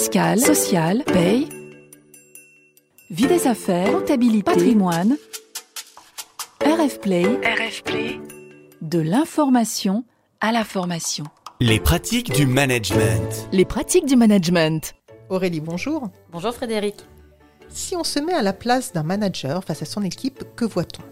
fiscale, sociale, paye, vie des affaires, comptabilité, patrimoine, RF Play, RF Play, de l'information à la formation. Les pratiques du management. Les pratiques du management. Aurélie, bonjour. Bonjour Frédéric. Si on se met à la place d'un manager face à son équipe, que voit-on?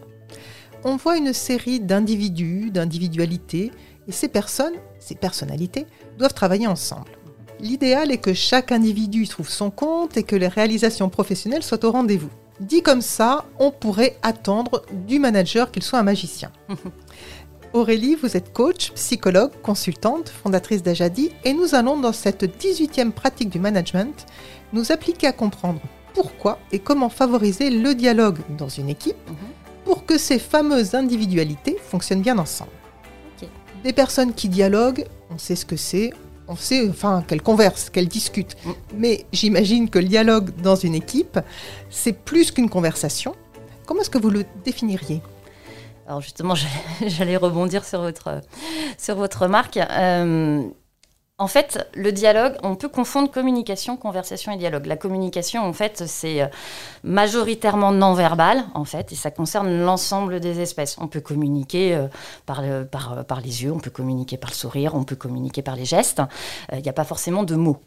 On voit une série d'individus, d'individualités, et ces personnes, ces personnalités, doivent travailler ensemble. L'idéal est que chaque individu trouve son compte et que les réalisations professionnelles soient au rendez-vous. Dit comme ça, on pourrait attendre du manager qu'il soit un magicien. Aurélie, vous êtes coach, psychologue, consultante, fondatrice d'Ajadi et nous allons dans cette 18e pratique du management nous appliquer à comprendre pourquoi et comment favoriser le dialogue dans une équipe pour que ces fameuses individualités fonctionnent bien ensemble. Des personnes qui dialoguent, on sait ce que c'est, on sait enfin qu'elles conversent, qu'elles discutent. Mm. Mais j'imagine que le dialogue dans une équipe, c'est plus qu'une conversation. Comment est-ce que vous le définiriez? Alors justement, j'allais rebondir sur votre, sur votre remarque. Euh, en fait, le dialogue, on peut confondre communication, conversation et dialogue. La communication, en fait, c'est euh, majoritairement non verbal, en fait, et ça concerne l'ensemble des espèces. On peut communiquer euh, par, par, les yeux, on peut communiquer par le sourire, on peut communiquer par les gestes. Il n'y a pas forcément de mots.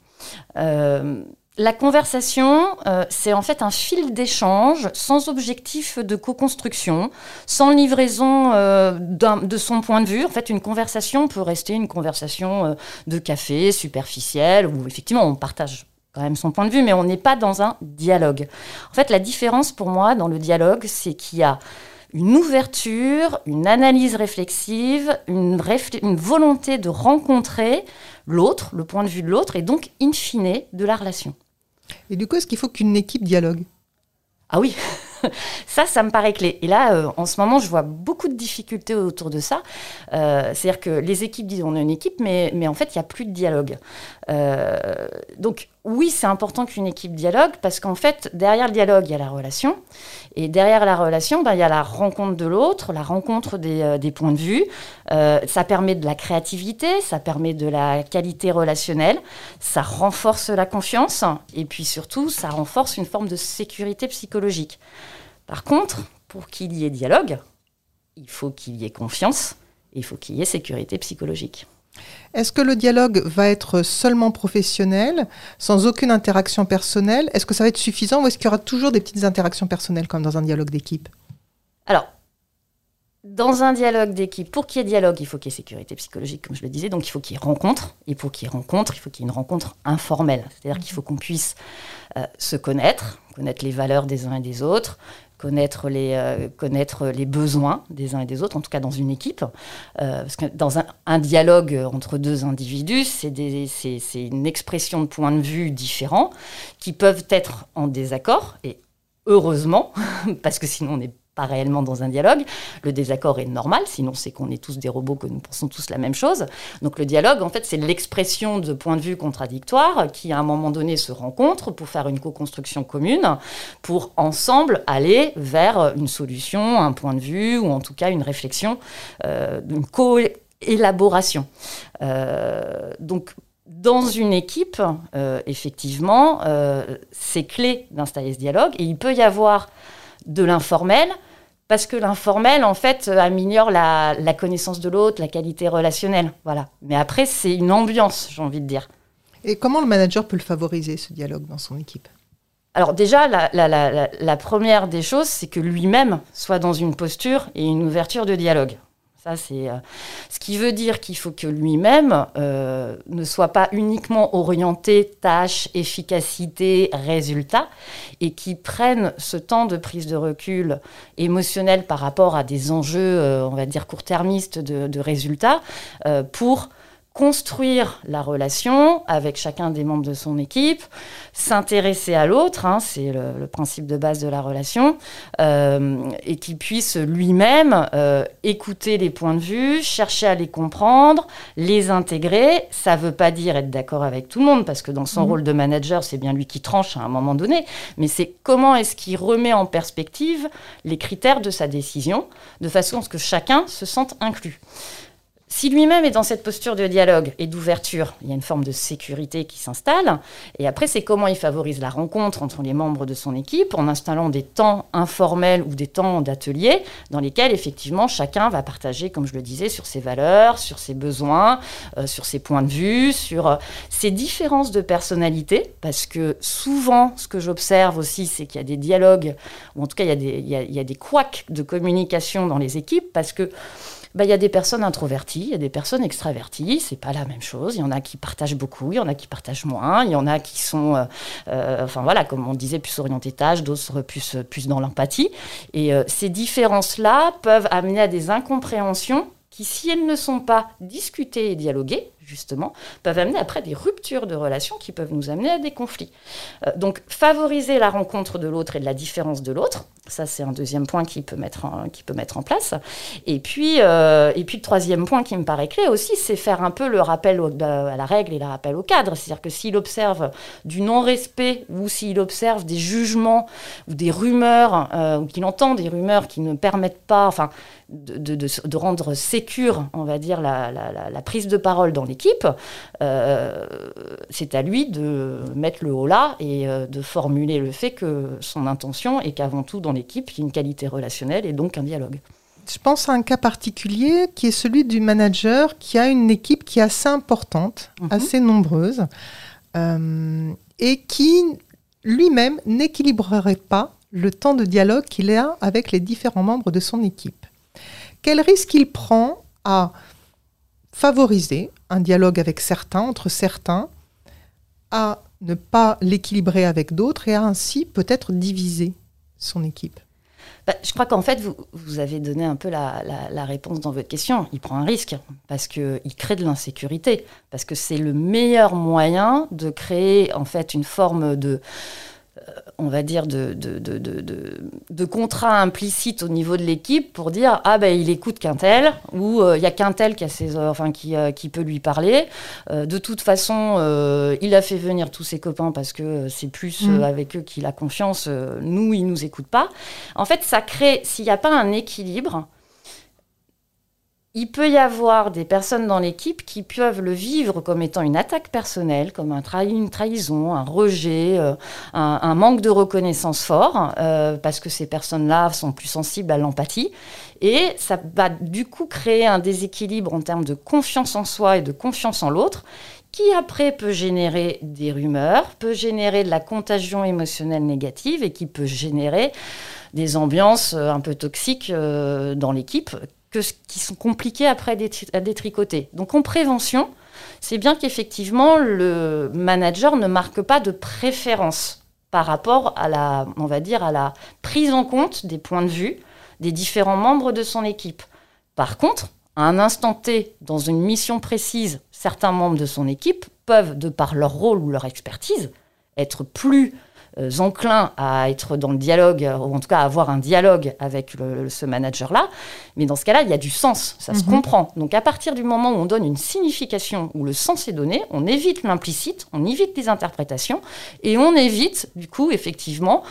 La conversation, euh, c'est en fait un fil d'échange sans objectif de co-construction, sans livraison euh, de son point de vue. En fait, une conversation peut rester une conversation euh, de café superficielle où effectivement on partage quand même son point de vue, mais on n'est pas dans un dialogue. En fait, la différence pour moi dans le dialogue, c'est qu'il y a une ouverture, une analyse réflexive, une, volonté de rencontrer l'autre, le point de vue de l'autre, et donc, in fine, de la relation. Et du coup, est-ce qu'il faut qu'une équipe dialogue? Ah oui ça, ça me paraît clé. Et là, euh, en ce moment, je vois beaucoup de difficultés autour de ça. Euh, c'est-à-dire que les équipes disent on est une équipe, mais, mais en fait, il n'y a plus de dialogue. Euh, donc, oui, c'est important qu'une équipe dialogue parce qu'en fait, derrière le dialogue, il y a la relation. Et derrière la relation, ben, il y a la rencontre de l'autre, la rencontre des, euh, points de vue. Euh, ça permet de la créativité, ça permet de la qualité relationnelle, ça renforce la confiance et puis surtout, ça renforce une forme de sécurité psychologique. Par contre, pour qu'il y ait dialogue, il faut qu'il y ait confiance et il faut qu'il y ait sécurité psychologique. Est-ce que le dialogue va être seulement professionnel, sans aucune interaction personnelle? Est-ce que ça va être suffisant ou est-ce qu'il y aura toujours des petites interactions personnelles comme dans un dialogue d'équipe? Alors, dans un dialogue d'équipe, pour qu'il y ait dialogue, il faut qu'il y ait sécurité psychologique, comme je le disais. Donc, il faut qu'il y ait rencontre. Et pour qu'il y ait rencontre, il faut qu'il y ait une rencontre informelle. C'est-à-dire qu'il faut qu'on puisse euh, se connaître, connaître les valeurs des uns et des autres, connaître les, euh, connaître les besoins des uns et des autres, en tout cas dans une équipe. Euh, parce que dans un, dialogue entre deux individus, c'est une expression de points de vue différents qui peuvent être en désaccord, et heureusement, parce que sinon on n'est pas réellement dans un dialogue. Le désaccord est normal, sinon c'est qu'on est tous des robots, que nous pensons tous la même chose. Donc le dialogue, en fait, c'est l'expression de points de vue contradictoires qui, à un moment donné, se rencontrent pour faire une co-construction commune, pour ensemble aller vers une solution, un point de vue, ou en tout cas une réflexion, euh, une co-élaboration. Euh, donc dans une équipe, euh, effectivement, c'est clé d'installer ce dialogue et il peut y avoir de l'informel, parce que l'informel, en fait, améliore la, connaissance de l'autre, la qualité relationnelle. Voilà. Mais après, c'est une ambiance, j'ai envie de dire. Et comment le manager peut le favoriser, ce dialogue, dans son équipe? Alors déjà, la, première des choses, c'est que lui-même soit dans une posture et une ouverture de dialogue. Ça, c'est euh, ce qui veut dire qu'il faut que lui-même euh, ne soit pas uniquement orienté tâche, efficacité, résultat, et qu'il prenne ce temps de prise de recul émotionnel par rapport à des enjeux, euh, on va dire court-termistes de, de résultats, pour construire la relation avec chacun des membres de son équipe, s'intéresser à l'autre, hein, c'est le, principe de base de la relation, euh, et qu'il puisse lui-même euh, écouter les points de vue, chercher à les comprendre, les intégrer. Ça ne veut pas dire être d'accord avec tout le monde, parce que dans son mmh. rôle de manager, c'est bien lui qui tranche à un moment donné, mais c'est comment est-ce qu'il remet en perspective les critères de sa décision, de façon à ce que chacun se sente inclus. Si lui-même est dans cette posture de dialogue et d'ouverture, il y a une forme de sécurité qui s'installe. Et après, c'est comment il favorise la rencontre entre les membres de son équipe en installant des temps informels ou des temps d'atelier dans lesquels, effectivement, chacun va partager, comme je le disais, sur ses valeurs, sur ses besoins, euh, sur ses points de vue, sur euh, ses différences de personnalité. Parce que souvent, ce que j'observe aussi, c'est qu'il y a des dialogues, ou en tout cas, il y a des, il il y a des couacs de communication dans les équipes parce que bah, il y a des personnes introverties, il y a des personnes extraverties, c'est pas la même chose. Il y en a qui partagent beaucoup, il y en a qui partagent moins, il y en a qui sont, euh, euh, enfin voilà, comme on disait, plus orientés tâches, d'autres plus, dans l'empathie. Et euh, ces différences-là peuvent amener à des incompréhensions qui, si elles ne sont pas discutées et dialoguées, justement, peuvent amener après des ruptures de relations qui peuvent nous amener à des conflits. Euh, donc, favoriser la rencontre de l'autre et de la différence de l'autre, ça c'est un deuxième point qui peut mettre en, qui peut mettre en place. Et puis, euh, et puis le troisième point qui me paraît clé aussi, c'est faire un peu le rappel à la règle et le rappel au cadre. C'est-à-dire que s'il observe du non-respect ou s'il observe des jugements ou des rumeurs, euh, ou qu'il entend des rumeurs qui ne permettent pas, enfin, de, de, de, rendre sécure, on va dire, la, la, la prise de parole dans euh, c'est à lui de mettre le haut là et euh, de formuler le fait que son intention est qu'avant tout dans l'équipe, il y ait une qualité relationnelle et donc un dialogue. Je pense à un cas particulier qui est celui du manager qui a une équipe qui est assez importante, -hmm. assez nombreuse, euh, et qui lui-même n'équilibrerait pas le temps de dialogue qu'il a avec les différents membres de son équipe. Quel risque il prend à favoriser un dialogue avec certains, entre certains, à ne pas l'équilibrer avec d'autres et à ainsi peut-être diviser son équipe bah, je crois qu'en fait, vous, vous, avez donné un peu la, la, la, réponse dans votre question. Il prend un risque parce qu'il crée de l'insécurité, parce que c'est le meilleur moyen de créer en fait une forme de, on va dire, de, de, de, de, contrat implicite au niveau de l'équipe pour dire ah ben il écoute qu'un tel ou il y a qu'un tel qui, a ses, enfin, qui, qui peut lui parler. Euh, de toute façon, euh, il a fait venir tous ses copains parce que c'est plus mmh. avec eux qu'il a confiance. nous, il nous écoute pas. En fait, ça crée, s'il n'y a pas un équilibre, il peut y avoir des personnes dans l'équipe qui peuvent le vivre comme étant une attaque personnelle, comme un une trahison, un rejet, euh, un, un, manque de reconnaissance fort, euh, parce que ces personnes-là sont plus sensibles à l'empathie. Et ça va du coup créer un déséquilibre en termes de confiance en soi et de confiance en l'autre, qui après peut générer des rumeurs, peut générer de la contagion émotionnelle négative et qui peut générer des ambiances euh, un peu toxiques dans l'équipe que, qui sont compliqués après à détricoter. Donc en prévention, c'est bien qu'effectivement le manager ne marque pas de préférence par rapport à la, on va dire, à la prise en compte des points de vue des différents membres de son équipe. Par contre, à un instant T, dans une mission précise, certains membres de son équipe peuvent, de par leur rôle ou leur expertise, être plus enclins à être dans le dialogue, ou en tout cas à avoir un dialogue avec le, ce manager-là. Mais dans ce cas-là, il y a du sens, ça mm -hmm. se comprend. Donc à partir du moment où on donne une signification, où le sens est donné, on évite l'implicite, on évite les interprétations, et on évite, du coup, effectivement,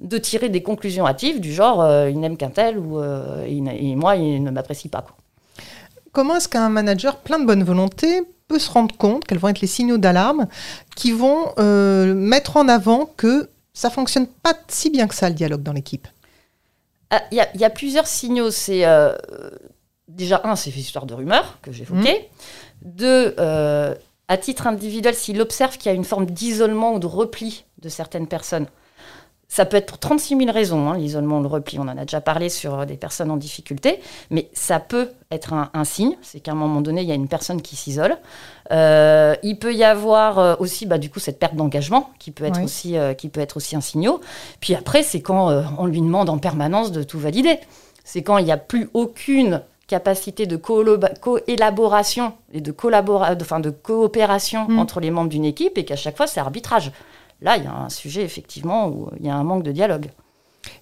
de tirer des conclusions hâtives du genre euh, il n'aime qu'un tel ou euh, il, et moi il ne m'apprécie pas. Quoi. Comment est-ce qu'un manager plein de bonne volonté peut se rendre compte quels vont être les signaux d'alarme qui vont euh, mettre en avant que ça fonctionne pas si bien que ça le dialogue dans l'équipe Il y, y, a plusieurs signaux. C'est euh, déjà un, c'est l'histoire de rumeurs que j'évoquais. Mmh. Deux, euh, à titre individuel, s'il observe qu'il y a une forme d'isolement ou de repli de certaines personnes, ça peut être pour 36 000 raisons, hein, l'isolement, le repli. On en a déjà parlé sur des personnes en difficulté, mais ça peut être un, un signe. C'est qu'à un moment donné, il y a une personne qui s'isole. Euh, il peut y avoir euh, aussi, bah, du coup, cette perte d'engagement qui peut être oui. aussi, euh, qui peut être aussi un signal. Puis après, c'est quand euh, on lui demande en permanence de tout valider. C'est quand il n'y a plus aucune capacité de co-élaboration et de, enfin, de coopération mmh. entre les membres d'une équipe et qu'à chaque fois, c'est arbitrage. Là, il y a un sujet, effectivement, où il y a un manque de dialogue.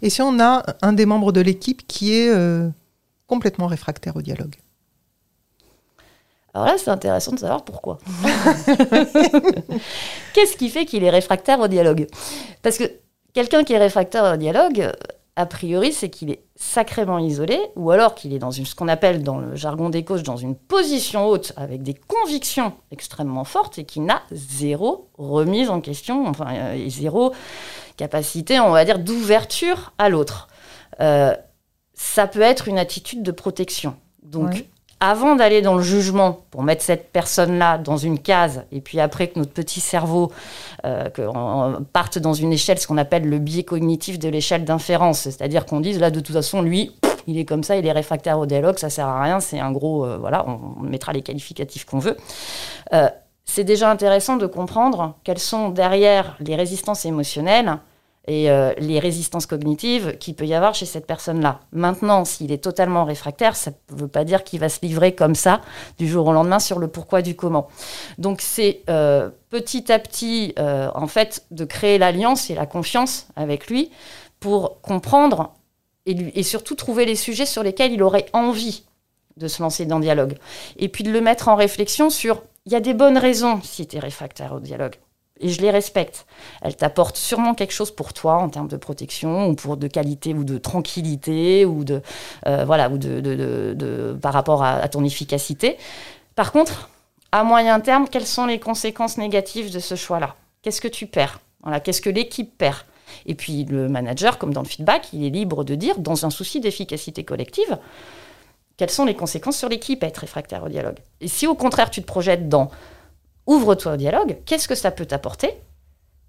Et si on a un des membres de l'équipe qui est euh, complètement réfractaire au dialogue Alors là, c'est intéressant de savoir pourquoi. Qu'est-ce qui fait qu'il est réfractaire au dialogue? Parce que quelqu'un qui est réfractaire au dialogue, a priori, c'est qu'il est sacrément isolé, ou alors qu'il est dans ce qu'on appelle dans le jargon des coachs, dans une position haute, avec des convictions extrêmement fortes, et qui n'a zéro remise en question, enfin, euh, et zéro capacité, on va dire, d'ouverture à l'autre. Euh, ça peut être une attitude de protection. Donc. Avant d'aller dans le jugement pour mettre cette personne-là dans une case, et puis après que notre petit cerveau euh, parte dans une échelle, ce qu'on appelle le biais cognitif de l'échelle d'inférence, c'est-à-dire qu'on dise là de toute façon lui, il est comme ça, il est réfractaire au dialogue, ça sert à rien, c'est un gros, euh, voilà, on, on mettra les qualificatifs qu'on veut. Euh, c'est déjà intéressant de comprendre quelles sont derrière les résistances émotionnelles et euh, les résistances cognitives qu'il peut y avoir chez cette personne-là. Maintenant, s'il est totalement réfractaire, ça ne veut pas dire qu'il va se livrer comme ça du jour au lendemain sur le pourquoi du comment. Donc c'est euh, petit à petit, euh, en fait, de créer l'alliance et la confiance avec lui pour comprendre et, et surtout trouver les sujets sur lesquels il aurait envie de se lancer dans le dialogue. Et puis de le mettre en réflexion sur, il y a des bonnes raisons si tu es réfractaire au dialogue. Et je les respecte. Elles t'apportent sûrement quelque chose pour toi en termes de protection ou pour de qualité ou de tranquillité ou de euh, voilà ou de, de- de- de- par rapport à, ton efficacité. Par contre, à moyen terme, quelles sont les conséquences négatives de ce choix-là? Qu'est-ce que tu perds? Voilà, Qu'est-ce que l'équipe perd? Et puis le manager, comme dans le feedback, il est libre de dire, dans un souci d'efficacité collective, quelles sont les conséquences sur l'équipe? Être réfractaire au dialogue. Et si au contraire tu te projettes dans ouvre-toi au dialogue, qu'est-ce que ça peut t'apporter?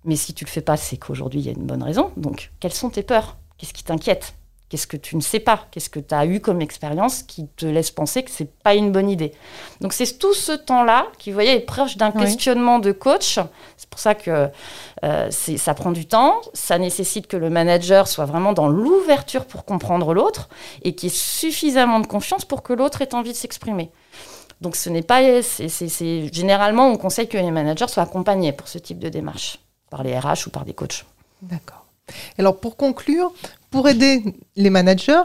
Mais si tu le fais pas, c'est qu'aujourd'hui il y a une bonne raison. Donc quelles sont tes peurs? Qu'est-ce qui t'inquiète? Qu'est-ce que tu ne sais pas? Qu'est-ce que tu as eu comme expérience qui te laisse penser que c'est pas une bonne idée? Donc c'est tout ce temps-là qui, vous voyez, est proche d'un Oui. questionnement de coach. C'est pour ça que euh, ça prend du temps. Ça nécessite que le manager soit vraiment dans l'ouverture pour comprendre l'autre et qu'il y ait suffisamment de confiance pour que l'autre ait envie de s'exprimer. Donc ce n'est pas, c'est- généralement on conseille que les managers soient accompagnés pour ce type de démarche par les RH ou par des coachs. D'accord. Alors pour conclure, pour aider les managers,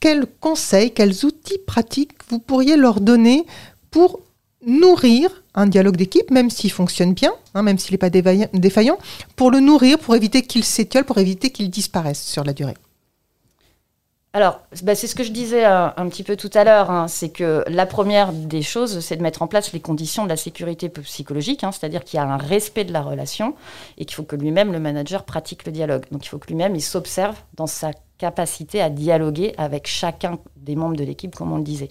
quels conseils, quels outils pratiques vous pourriez leur donner pour nourrir un dialogue d'équipe, même s'il fonctionne bien, hein, même s'il n'est pas défaillant, défaillant, pour le nourrir, pour éviter qu'il s'étiole, pour éviter qu'il disparaisse sur la durée? Alors, bah, c'est ce que je disais euh, un petit peu tout à l'heure, hein, c'est que la première des choses, c'est de mettre en place les conditions de la sécurité psychologique, hein, c'est-à-dire qu'il y a un respect de la relation et qu'il faut que lui-même, le manager, pratique le dialogue. Donc il faut que lui-même, il s'observe dans sa capacité à dialoguer avec chacun des membres de l'équipe, comme on le disait.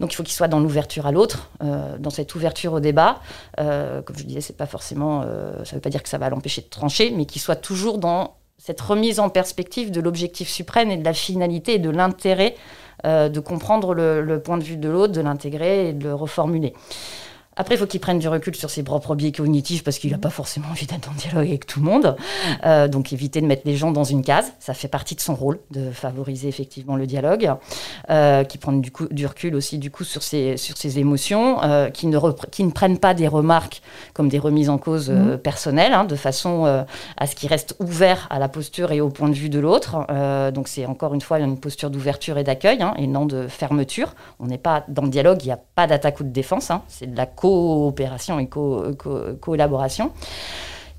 Donc il faut qu'il soit dans l'ouverture à l'autre, euh, dans cette ouverture au débat. Euh, comme je disais, c'est pas forcément, ça ne veut pas dire que ça va l'empêcher de trancher, mais qu'il soit toujours dans cette remise en perspective de l'objectif suprême et de la finalité et de l'intérêt euh, de comprendre le, le point de vue de l'autre, de l'intégrer et de le reformuler. Après, il faut qu'il prenne du recul sur ses propres biais cognitifs parce qu'il n'a pas forcément envie d'être en dialogue avec tout le monde. Euh, donc, éviter de mettre les gens dans une case. Ça fait partie de son rôle de favoriser effectivement le dialogue. Euh, qui prenne du, coup, du recul aussi du coup sur ses, sur ses émotions, euh, qui, ne repre- qui ne prennent pas des remarques comme des remises en cause euh, personnelles, hein, de façon à ce qu'il reste ouvert à la posture et au point de vue de l'autre. Donc, c'est encore une fois une posture d'ouverture et d'accueil hein, et non de fermeture. On n'est pas dans le dialogue, il n'y a pas d'attaque ou de défense, hein, c'est de la coopération et co- co- collaboration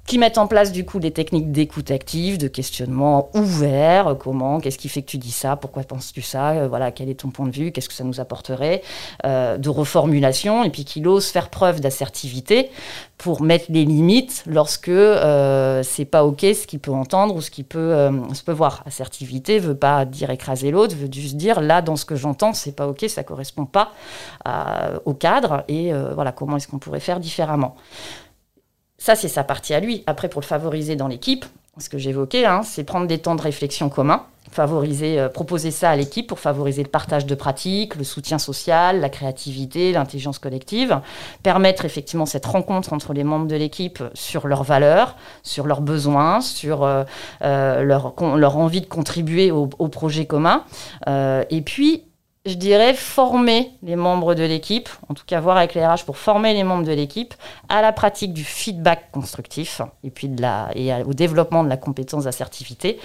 qui mettent en place du coup des techniques d'écoute active, de questionnement ouvert, euh, comment, qu'est-ce qui fait que tu dis ça, pourquoi penses-tu ça, euh, voilà, quel est ton point de vue, qu'est-ce que ça nous apporterait, euh, de reformulation, et puis qu'il ose faire preuve d'assertivité pour mettre les limites lorsque euh, c'est pas ok ce qu'il peut entendre ou ce qu'il peut peut voir. Assertivité veut pas dire écraser l'autre, veut juste dire là dans ce que j'entends c'est pas ok, ça correspond pas au cadre et voilà comment est-ce qu'on pourrait faire différemment. Ça, c'est sa partie à lui. Après, pour le favoriser dans l'équipe, ce que j'évoquais, hein, c'est prendre des temps de réflexion communs, favoriser, euh, proposer ça à l'équipe pour favoriser le partage de pratiques, le soutien social, la créativité, l'intelligence collective, permettre effectivement cette rencontre entre les membres de l'équipe sur leurs valeurs, sur leurs besoins, sur euh, euh, leur, leur envie de contribuer au, au projet commun, et puis je dirais, former les membres de l'équipe, en tout cas voir avec les RH pour former les membres de l'équipe à la pratique du feedback constructif et puis de la, et au développement de la compétence d'assertivité.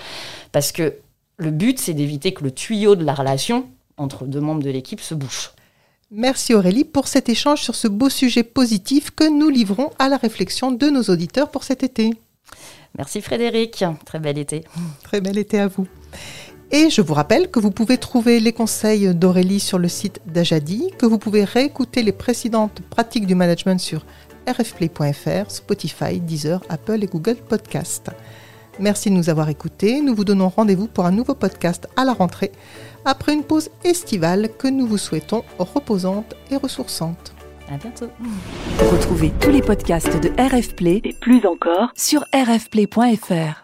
Parce que le but, c'est d'éviter que le tuyau de la relation entre deux membres de l'équipe se bouche. Merci Aurélie pour cet échange sur ce beau sujet positif que nous livrons à la réflexion de nos auditeurs pour cet été. Merci Frédéric, très bel été. Très bel été à vous. Et je vous rappelle que vous pouvez trouver les conseils d'Aurélie sur le site d'Ajadi, que vous pouvez réécouter les précédentes pratiques du management sur rfplay.fr, Spotify, Deezer, Apple et Google Podcast. Merci de nous avoir écoutés. Nous vous donnons rendez-vous pour un nouveau podcast à la rentrée, après une pause estivale que nous vous souhaitons reposante et ressourçante. À bientôt. Retrouvez tous les podcasts de RF Play et plus encore sur rfplay.fr.